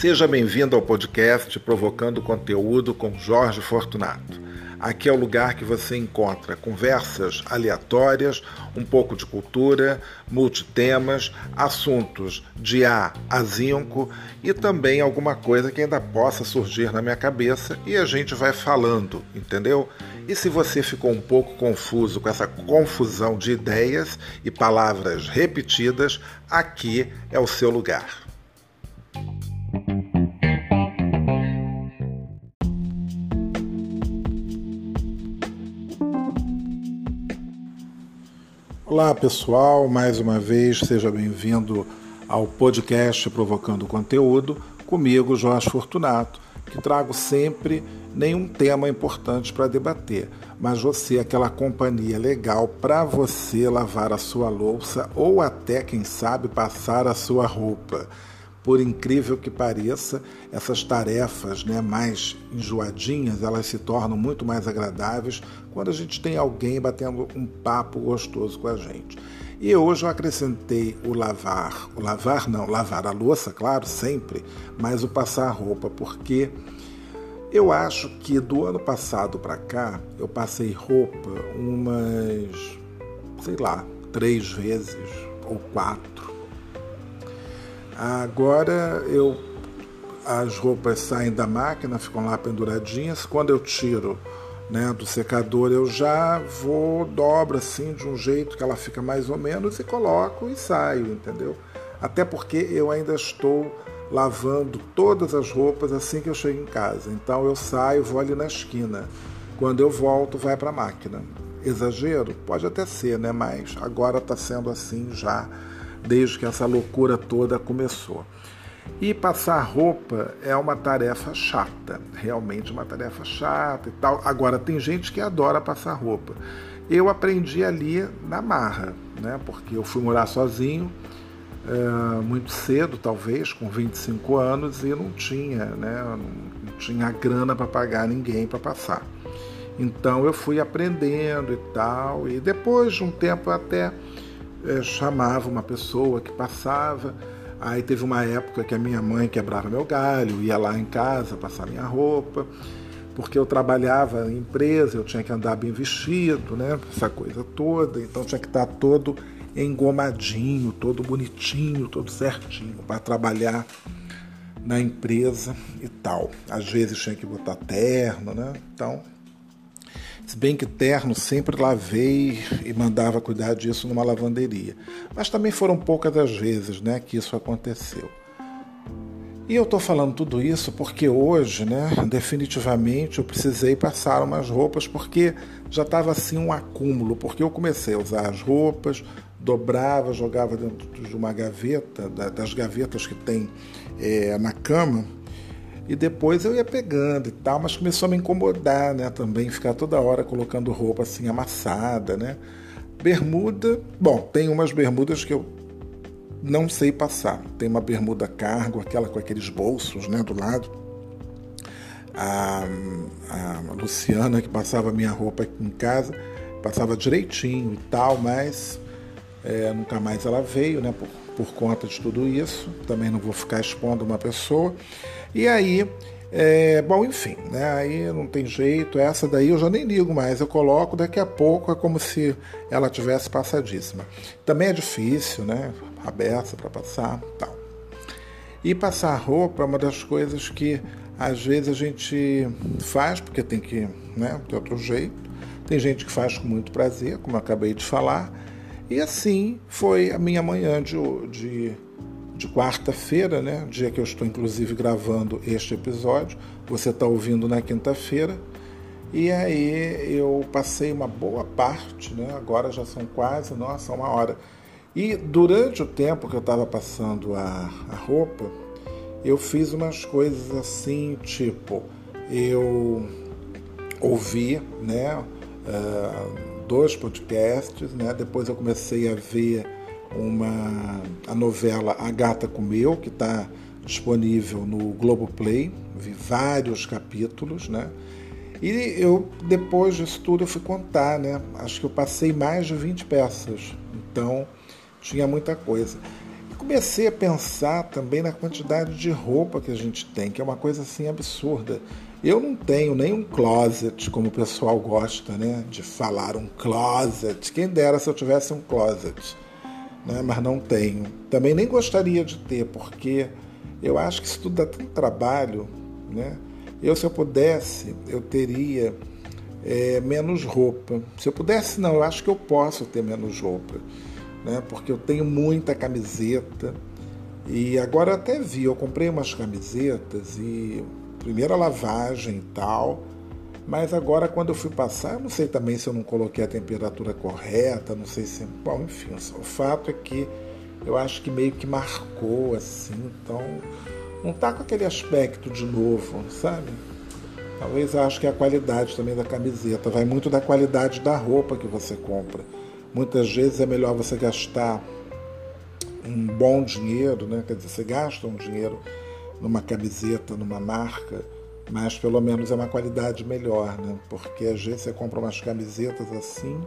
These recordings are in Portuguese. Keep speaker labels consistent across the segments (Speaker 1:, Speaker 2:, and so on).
Speaker 1: Seja bem-vindo ao podcast Provocando Conteúdo com Jorge Fortunato. Aqui é o lugar que você encontra conversas aleatórias, um pouco de cultura, multitemas, assuntos de A a zinco e também alguma coisa que ainda possa surgir na minha cabeça e a gente vai falando, entendeu? E se você ficou um pouco confuso com essa confusão de ideias e palavras repetidas, aqui é o seu lugar. Olá pessoal, mais uma vez seja bem-vindo ao podcast Provocando Conteúdo, comigo Jorge Fortunato, que trago sempre nenhum tema importante para debater, mas você aquela companhia legal para você lavar a sua louça ou até, quem sabe, passar a sua roupa por incrível que pareça, essas tarefas né, mais enjoadinhas, elas se tornam muito mais agradáveis quando a gente tem alguém batendo um papo gostoso com a gente. E hoje eu acrescentei o lavar, o lavar não, lavar a louça, claro, sempre, mas o passar roupa, porque eu acho que do ano passado para cá eu passei roupa umas, sei lá, três vezes ou quatro Agora eu as roupas saem da máquina, ficam lá penduradinhas. Quando eu tiro né, do secador, eu já vou, dobro assim de um jeito que ela fica mais ou menos e coloco e saio, entendeu? Até porque eu ainda estou lavando todas as roupas assim que eu chego em casa. Então eu saio, vou ali na esquina. Quando eu volto, vai para a máquina. Exagero? Pode até ser, né? Mas agora está sendo assim já desde que essa loucura toda começou. E passar roupa é uma tarefa chata, realmente uma tarefa chata e tal. Agora, tem gente que adora passar roupa. Eu aprendi ali na marra, né? porque eu fui morar sozinho é, muito cedo, talvez, com 25 anos, e não tinha, né? não tinha grana para pagar ninguém para passar. Então eu fui aprendendo e tal, e depois de um tempo até é, chamava uma pessoa que passava. Aí teve uma época que a minha mãe quebrava meu galho, ia lá em casa passar minha roupa, porque eu trabalhava em empresa, eu tinha que andar bem vestido, né? Essa coisa toda, então tinha que estar todo engomadinho, todo bonitinho, todo certinho para trabalhar na empresa e tal. Às vezes tinha que botar terno, né? Então se bem que terno sempre lavei e mandava cuidar disso numa lavanderia. Mas também foram poucas as vezes né, que isso aconteceu. E eu estou falando tudo isso porque hoje, né, definitivamente, eu precisei passar umas roupas porque já estava assim um acúmulo, porque eu comecei a usar as roupas, dobrava, jogava dentro de uma gaveta, das gavetas que tem é, na cama, e depois eu ia pegando e tal, mas começou a me incomodar, né? Também ficar toda hora colocando roupa assim amassada, né? Bermuda, bom, tem umas bermudas que eu não sei passar. Tem uma bermuda cargo, aquela com aqueles bolsos, né, do lado. A, a Luciana que passava minha roupa aqui em casa passava direitinho e tal, mas é, nunca mais ela veio, né? Por, por conta de tudo isso. Também não vou ficar expondo uma pessoa. E aí, é, bom, enfim, né? Aí não tem jeito. Essa daí eu já nem ligo mais. Eu coloco, daqui a pouco é como se ela tivesse passadíssima. Também é difícil, né? Aberta para passar, tal. E passar roupa é uma das coisas que às vezes a gente faz porque tem que, né? De outro jeito. Tem gente que faz com muito prazer, como eu acabei de falar. E assim foi a minha manhã de, de de quarta-feira, né? Dia que eu estou inclusive gravando este episódio. Você está ouvindo na quinta-feira. E aí eu passei uma boa parte, né? Agora já são quase, nossa, uma hora. E durante o tempo que eu estava passando a, a roupa, eu fiz umas coisas assim, tipo, eu ouvi, né? Uh, dois podcasts, né? Depois eu comecei a ver uma a novela A Gata Comeu, que está disponível no Globoplay, vi vários capítulos, né? E eu, depois disso tudo, eu fui contar, né? Acho que eu passei mais de 20 peças. Então, tinha muita coisa. E comecei a pensar também na quantidade de roupa que a gente tem, que é uma coisa assim absurda. Eu não tenho nem um closet, como o pessoal gosta, né? De falar um closet. Quem dera se eu tivesse um closet, né? Mas não tenho. Também nem gostaria de ter, porque eu acho que isso tudo dá tanto trabalho, né? Eu, se eu pudesse, eu teria é, menos roupa. Se eu pudesse, não, eu acho que eu posso ter menos roupa, né? Porque eu tenho muita camiseta. E agora até vi, eu comprei umas camisetas e primeira lavagem e tal. Mas agora, quando eu fui passar, não sei também se eu não coloquei a temperatura correta, não sei se. Bom, enfim, o fato é que eu acho que meio que marcou assim, então não tá com aquele aspecto de novo, sabe? Talvez eu acho que é a qualidade também da camiseta, vai muito da qualidade da roupa que você compra. Muitas vezes é melhor você gastar um bom dinheiro, né? Quer dizer, você gasta um dinheiro numa camiseta, numa marca, mas pelo menos é uma qualidade melhor, né? Porque às vezes você compra umas camisetas assim,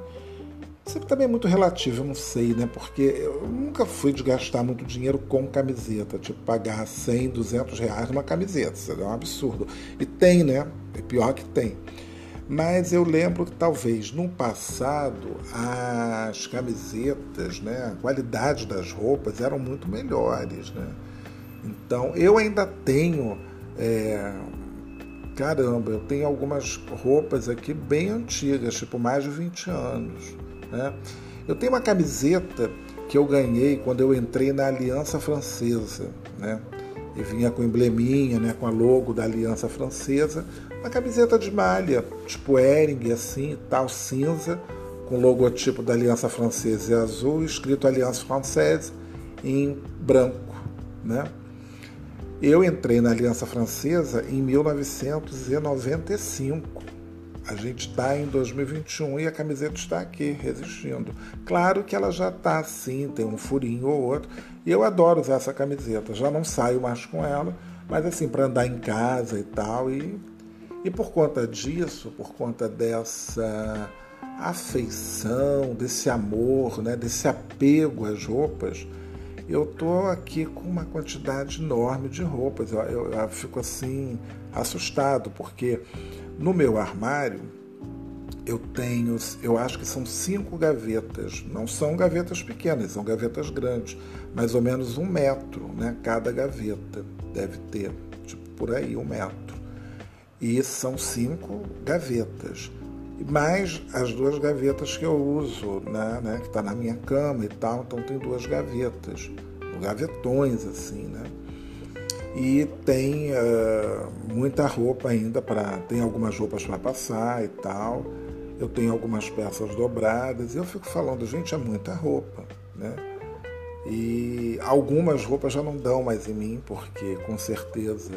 Speaker 1: sempre também é muito relativo, eu não sei, né? Porque eu nunca fui de gastar muito dinheiro com camiseta, tipo pagar 100, 200 reais numa camiseta, isso é um absurdo. E tem, né? É pior que tem. Mas eu lembro que talvez no passado as camisetas, né, a qualidade das roupas eram muito melhores, né? Então, eu ainda tenho. É, caramba, eu tenho algumas roupas aqui bem antigas, tipo mais de 20 anos. Né? Eu tenho uma camiseta que eu ganhei quando eu entrei na Aliança Francesa. Né? E vinha com embleminha, né, com a logo da Aliança Francesa. Uma camiseta de malha, tipo Ering, assim, tal, cinza, com o logotipo da Aliança Francesa e azul, escrito Aliança Française em branco. Né? Eu entrei na Aliança Francesa em 1995. A gente está em 2021 e a camiseta está aqui, resistindo. Claro que ela já está assim, tem um furinho ou outro. E eu adoro usar essa camiseta. Já não saio mais com ela, mas assim, para andar em casa e tal. E, e por conta disso, por conta dessa afeição, desse amor, né, desse apego às roupas, eu tô aqui com uma quantidade enorme de roupas. Eu, eu, eu, fico assim assustado porque no meu armário eu tenho, eu acho que são cinco gavetas. Não são gavetas pequenas, são gavetas grandes, mais ou menos um metro, né? Cada gaveta deve ter, tipo por aí um metro. E são cinco gavetas mais as duas gavetas que eu uso, né, né que está na minha cama e tal, então tem duas gavetas, gavetões assim, né? E tem uh, muita roupa ainda para, tem algumas roupas para passar e tal. Eu tenho algumas peças dobradas e eu fico falando, gente, é muita roupa, né? E algumas roupas já não dão mais em mim, porque com certeza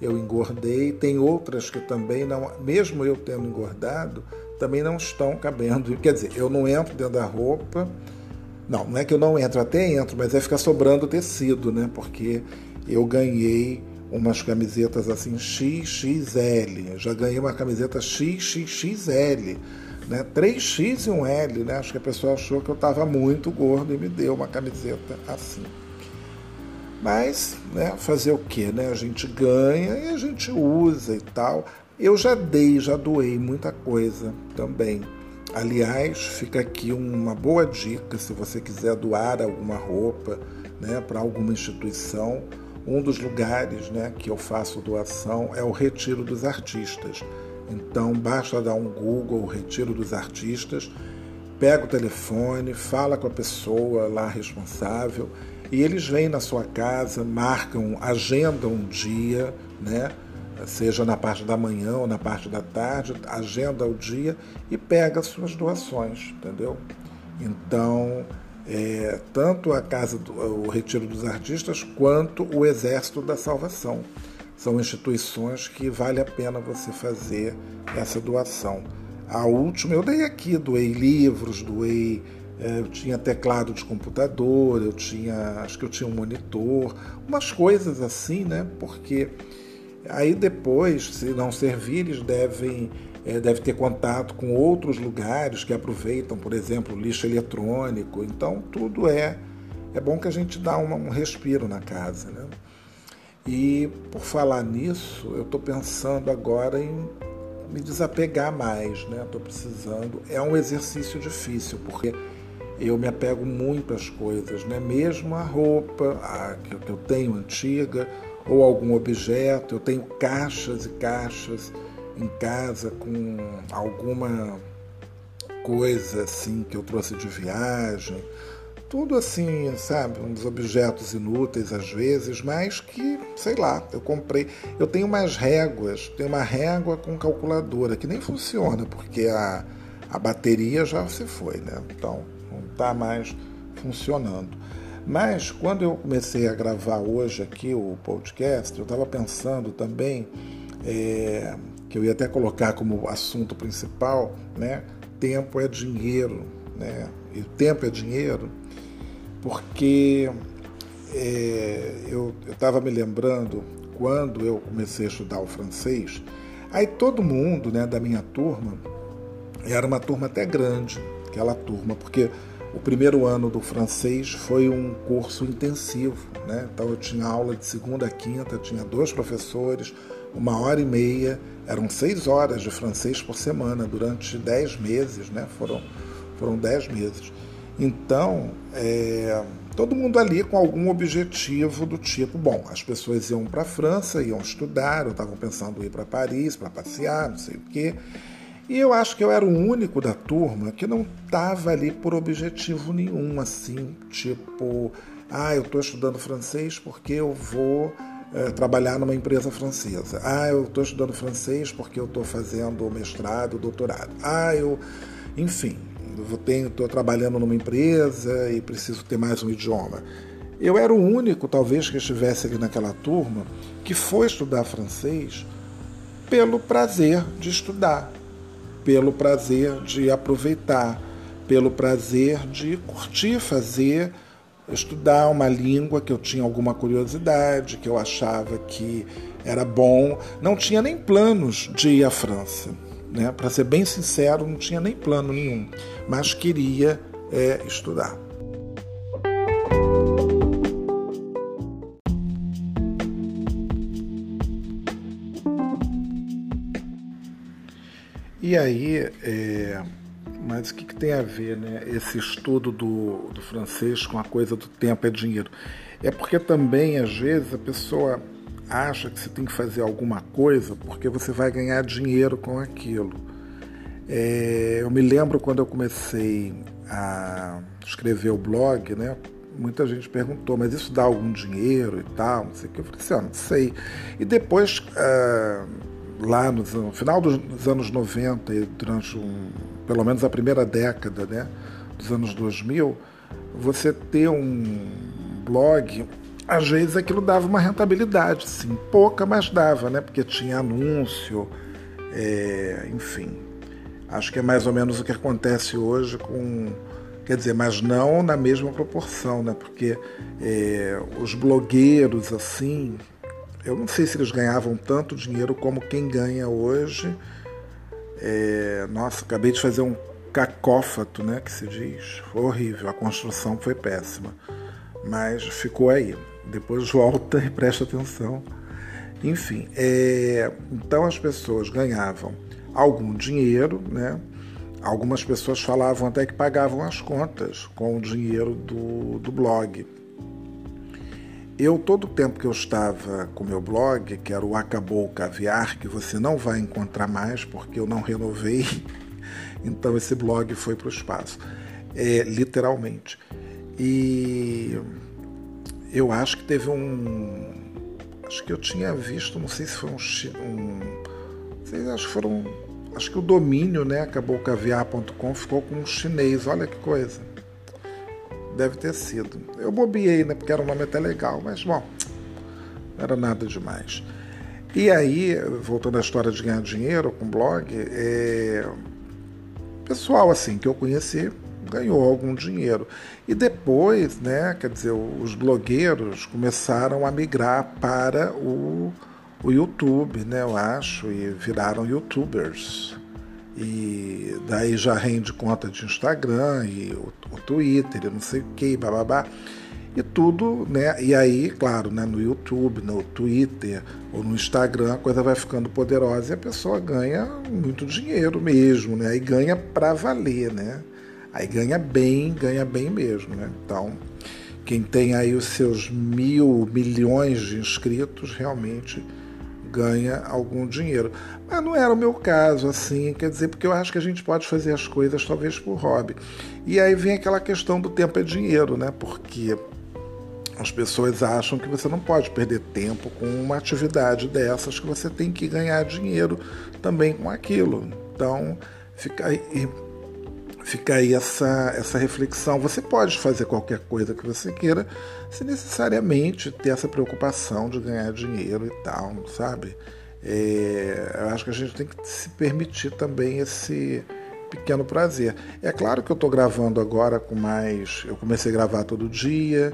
Speaker 1: eu engordei. Tem outras que também não, mesmo eu tendo engordado, também não estão cabendo. Quer dizer, eu não entro dentro da roupa. Não, não é que eu não entro, até entro, mas é ficar sobrando tecido, né? Porque eu ganhei umas camisetas assim XXL. Já ganhei uma camiseta XXXL, né? 3X e um L, né? Acho que a pessoa achou que eu estava muito gordo e me deu uma camiseta assim. Mas, né, fazer o que, né? A gente ganha e a gente usa e tal. Eu já dei, já doei muita coisa também. Aliás, fica aqui uma boa dica se você quiser doar alguma roupa, né, para alguma instituição. Um dos lugares, né, que eu faço doação é o Retiro dos Artistas. Então, basta dar um Google, Retiro dos Artistas, pega o telefone, fala com a pessoa lá responsável e eles vêm na sua casa, marcam, agendam um dia, né? seja na parte da manhã ou na parte da tarde, agenda o dia e pega as suas doações, entendeu? Então, é, tanto a Casa do o Retiro dos Artistas quanto o Exército da Salvação. São instituições que vale a pena você fazer essa doação. A última eu dei aqui, doei livros, doei eu tinha teclado de computador, eu tinha, acho que eu tinha um monitor, umas coisas assim, né? Porque aí depois, se não servir, eles devem é, deve ter contato com outros lugares que aproveitam, por exemplo, lixo eletrônico. Então tudo é é bom que a gente dá um respiro na casa, né? E por falar nisso, eu estou pensando agora em me desapegar mais, né? Estou precisando. É um exercício difícil porque eu me apego muito às coisas, né? Mesmo a roupa a, que eu tenho antiga ou algum objeto, eu tenho caixas e caixas em casa com alguma coisa assim que eu trouxe de viagem, tudo assim, sabe, uns objetos inúteis às vezes, mas que, sei lá, eu comprei. Eu tenho umas réguas, tenho uma régua com calculadora que nem funciona porque a, a bateria já se foi, né? Então não está mais funcionando. Mas quando eu comecei a gravar hoje aqui o podcast, eu estava pensando também é, que eu ia até colocar como assunto principal, né? Tempo é dinheiro, né? E tempo é dinheiro, porque é, eu estava me lembrando quando eu comecei a estudar o francês, aí todo mundo, né, da minha turma, era uma turma até grande, aquela turma, porque o primeiro ano do francês foi um curso intensivo, né? Então eu tinha aula de segunda a quinta, tinha dois professores, uma hora e meia, eram seis horas de francês por semana durante dez meses, né? Foram, foram dez meses. Então, é, todo mundo ali com algum objetivo do tipo, bom, as pessoas iam para a França, iam estudar, ou estavam pensando em ir para Paris para passear, não sei o quê. E eu acho que eu era o único da turma que não estava ali por objetivo nenhum, assim, tipo, ah, eu estou estudando francês porque eu vou é, trabalhar numa empresa francesa. Ah, eu estou estudando francês porque eu estou fazendo mestrado, doutorado. Ah, eu, enfim, estou trabalhando numa empresa e preciso ter mais um idioma. Eu era o único, talvez, que estivesse ali naquela turma que foi estudar francês pelo prazer de estudar pelo prazer de aproveitar, pelo prazer de curtir fazer, estudar uma língua que eu tinha alguma curiosidade, que eu achava que era bom. Não tinha nem planos de ir à França. Né? Para ser bem sincero, não tinha nem plano nenhum, mas queria é, estudar. E aí, é, mas o que, que, tem a ver né, esse estudo do, do francês com a coisa do tempo é dinheiro? É porque também, às vezes, a pessoa acha que você tem que fazer alguma coisa porque você vai ganhar dinheiro com aquilo. É, eu me lembro quando eu comecei a escrever o blog, né? Muita gente perguntou, mas isso dá algum dinheiro e tal? Não sei o que. Eu falei assim, ah, não sei. E depois. Uh, lá no, final dos anos 90 e durante um, pelo menos a primeira década né, dos anos 2000, você ter um blog, às vezes aquilo dava uma rentabilidade, sim, pouca, mas dava, né, porque tinha anúncio, é, enfim. Acho que é mais ou menos o que acontece hoje com. Quer dizer, mas não na mesma proporção, né? Porque é, os blogueiros, assim, eu não sei se eles ganhavam tanto dinheiro como quem ganha hoje. É, nossa, acabei de fazer um cacófato, né, que se diz. Foi horrível, a construção foi péssima. Mas ficou aí. Depois volta e presta atenção. Enfim, é, então as pessoas ganhavam algum dinheiro, né? Algumas pessoas falavam até que pagavam as contas com o dinheiro do, do blog. Eu, todo o tempo que eu estava com meu blog, que era o Acabou o Caviar, que você não vai encontrar mais porque eu não renovei, então esse blog foi para o espaço, é, literalmente. E eu acho que teve um. Acho que eu tinha visto, não sei se foi um. um sei, acho que foram. Acho que o domínio, né, acaboucaviar.com, ficou com um chinês, olha que coisa. Deve ter sido. Eu bobiei, né? Porque era um nome até legal, mas bom, não era nada demais. E aí, voltando à história de ganhar dinheiro com blog, é... pessoal assim que eu conheci ganhou algum dinheiro. E depois, né, quer dizer, os blogueiros começaram a migrar para o, o YouTube, né, eu acho, e viraram youtubers e daí já rende conta de Instagram e o, o Twitter e não sei o que, bababá. e tudo, né? E aí, claro, né, no YouTube, no Twitter ou no Instagram, a coisa vai ficando poderosa e a pessoa ganha muito dinheiro mesmo, né? E ganha para valer, né? Aí ganha bem, ganha bem mesmo, né? Então, quem tem aí os seus mil milhões de inscritos realmente ganha algum dinheiro. Mas não era o meu caso, assim, quer dizer, porque eu acho que a gente pode fazer as coisas talvez por hobby. E aí vem aquela questão do tempo é dinheiro, né? Porque as pessoas acham que você não pode perder tempo com uma atividade dessas, que você tem que ganhar dinheiro também com aquilo. Então, fica aí, fica aí essa, essa reflexão. Você pode fazer qualquer coisa que você queira, sem necessariamente ter essa preocupação de ganhar dinheiro e tal, sabe? É, eu acho que a gente tem que se permitir também esse pequeno prazer. É claro que eu estou gravando agora com mais. Eu comecei a gravar todo dia,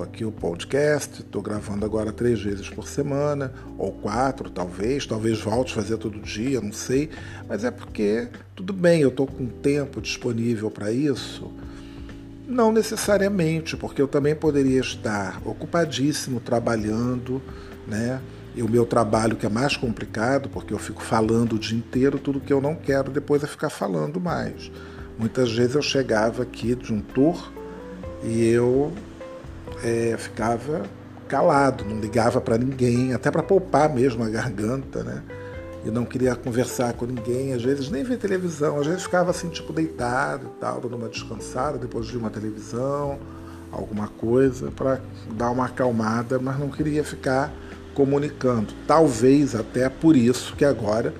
Speaker 1: aqui o podcast. Estou gravando agora três vezes por semana, ou quatro, talvez. Talvez volte a fazer todo dia, não sei. Mas é porque, tudo bem, eu estou com tempo disponível para isso. Não necessariamente, porque eu também poderia estar ocupadíssimo trabalhando, né? E o meu trabalho que é mais complicado, porque eu fico falando o dia inteiro, tudo que eu não quero depois é ficar falando mais. Muitas vezes eu chegava aqui de um tour e eu é, ficava calado, não ligava para ninguém, até para poupar mesmo a garganta, né? E não queria conversar com ninguém, às vezes nem ver televisão, às vezes ficava assim, tipo, deitado e tal, dando uma descansada depois de uma televisão, alguma coisa, para dar uma acalmada, mas não queria ficar comunicando. Talvez até por isso que agora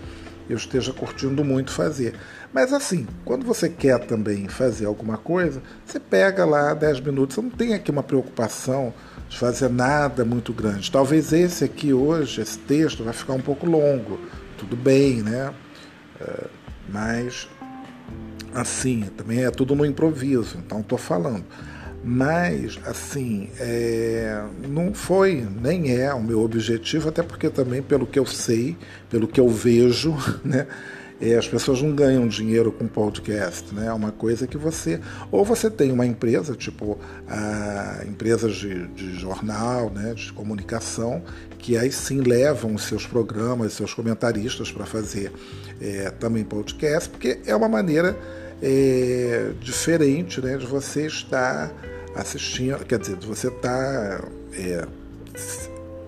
Speaker 1: eu esteja curtindo muito fazer. Mas assim, quando você quer também fazer alguma coisa, você pega lá 10 minutos, você não tem aqui uma preocupação de fazer nada muito grande. Talvez esse aqui hoje, esse texto, vai ficar um pouco longo, tudo bem, né? É, mas assim, também é tudo no improviso, então estou falando. Mas, assim, é, não foi, nem é o meu objetivo, até porque também, pelo que eu sei, pelo que eu vejo, né? É, as pessoas não ganham dinheiro com podcast, né? É uma coisa que você. Ou você tem uma empresa, tipo a, empresas de, de jornal, né? de comunicação, que aí sim levam os seus programas, seus comentaristas para fazer é, também podcast, porque é uma maneira é, diferente né? de você estar assistindo, quer dizer, de você estar. É,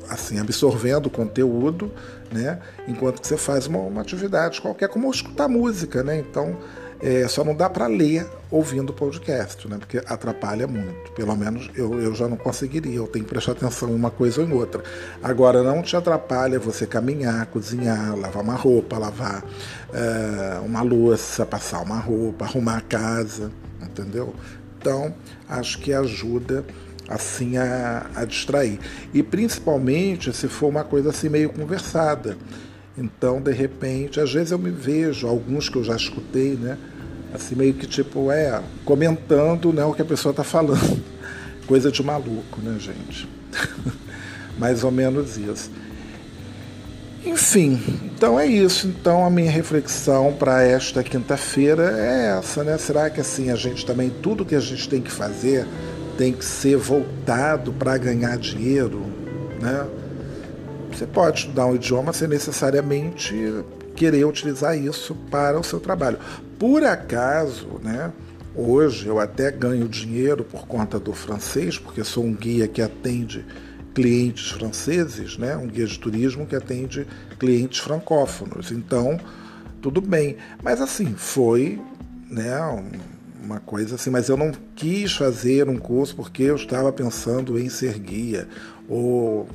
Speaker 1: assim, absorvendo conteúdo, né? Enquanto que você faz uma, uma atividade qualquer, como escutar música, né? Então, é, só não dá para ler ouvindo podcast, né? Porque atrapalha muito. Pelo menos eu, eu já não conseguiria. Eu tenho que prestar atenção em uma coisa ou em outra. Agora, não te atrapalha você caminhar, cozinhar, lavar uma roupa, lavar é, uma louça, passar uma roupa, arrumar a casa, entendeu? Então, acho que ajuda assim a, a distrair. E principalmente se for uma coisa assim meio conversada. Então, de repente, às vezes eu me vejo, alguns que eu já escutei, né? Assim, meio que tipo, é, comentando né, o que a pessoa está falando. Coisa de maluco, né, gente? Mais ou menos isso. Enfim, então é isso. Então a minha reflexão para esta quinta-feira é essa, né? Será que assim a gente também tudo que a gente tem que fazer tem que ser voltado para ganhar dinheiro, né? Você pode estudar um idioma sem necessariamente querer utilizar isso para o seu trabalho. Por acaso, né? Hoje eu até ganho dinheiro por conta do francês, porque sou um guia que atende clientes franceses, né? Um guia de turismo que atende clientes francófonos. Então, tudo bem. Mas assim, foi, né? uma coisa assim, mas eu não quis fazer um curso porque eu estava pensando em ser guia. Ou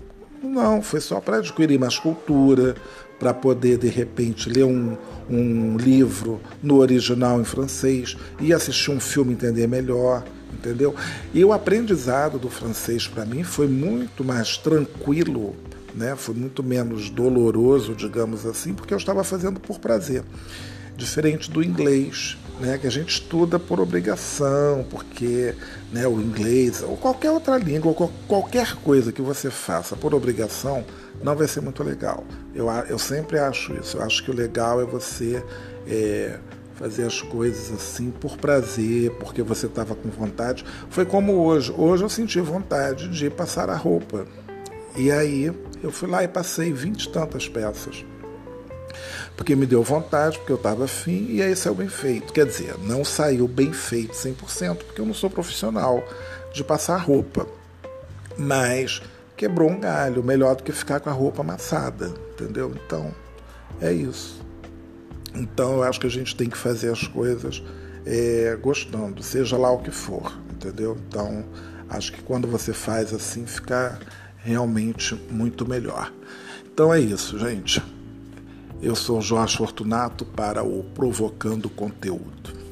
Speaker 1: não, foi só para adquirir mais cultura, para poder de repente ler um, um livro no original em francês e assistir um filme entender melhor, entendeu? E o aprendizado do francês para mim foi muito mais tranquilo, né? Foi muito menos doloroso, digamos assim, porque eu estava fazendo por prazer, diferente do inglês né, que a gente estuda por obrigação, porque né, o inglês ou qualquer outra língua, ou qualquer coisa que você faça por obrigação, não vai ser muito legal. Eu, eu sempre acho isso. Eu acho que o legal é você é, fazer as coisas assim por prazer, porque você estava com vontade. Foi como hoje. Hoje eu senti vontade de passar a roupa. E aí eu fui lá e passei vinte e tantas peças. Porque me deu vontade, porque eu estava afim, e aí saiu bem feito. Quer dizer, não saiu bem feito 100%, porque eu não sou profissional de passar roupa. Mas quebrou um galho, melhor do que ficar com a roupa amassada, entendeu? Então, é isso. Então eu acho que a gente tem que fazer as coisas é, gostando, seja lá o que for, entendeu? Então acho que quando você faz assim fica realmente muito melhor. Então é isso, gente. Eu sou Jorge Fortunato para o Provocando Conteúdo.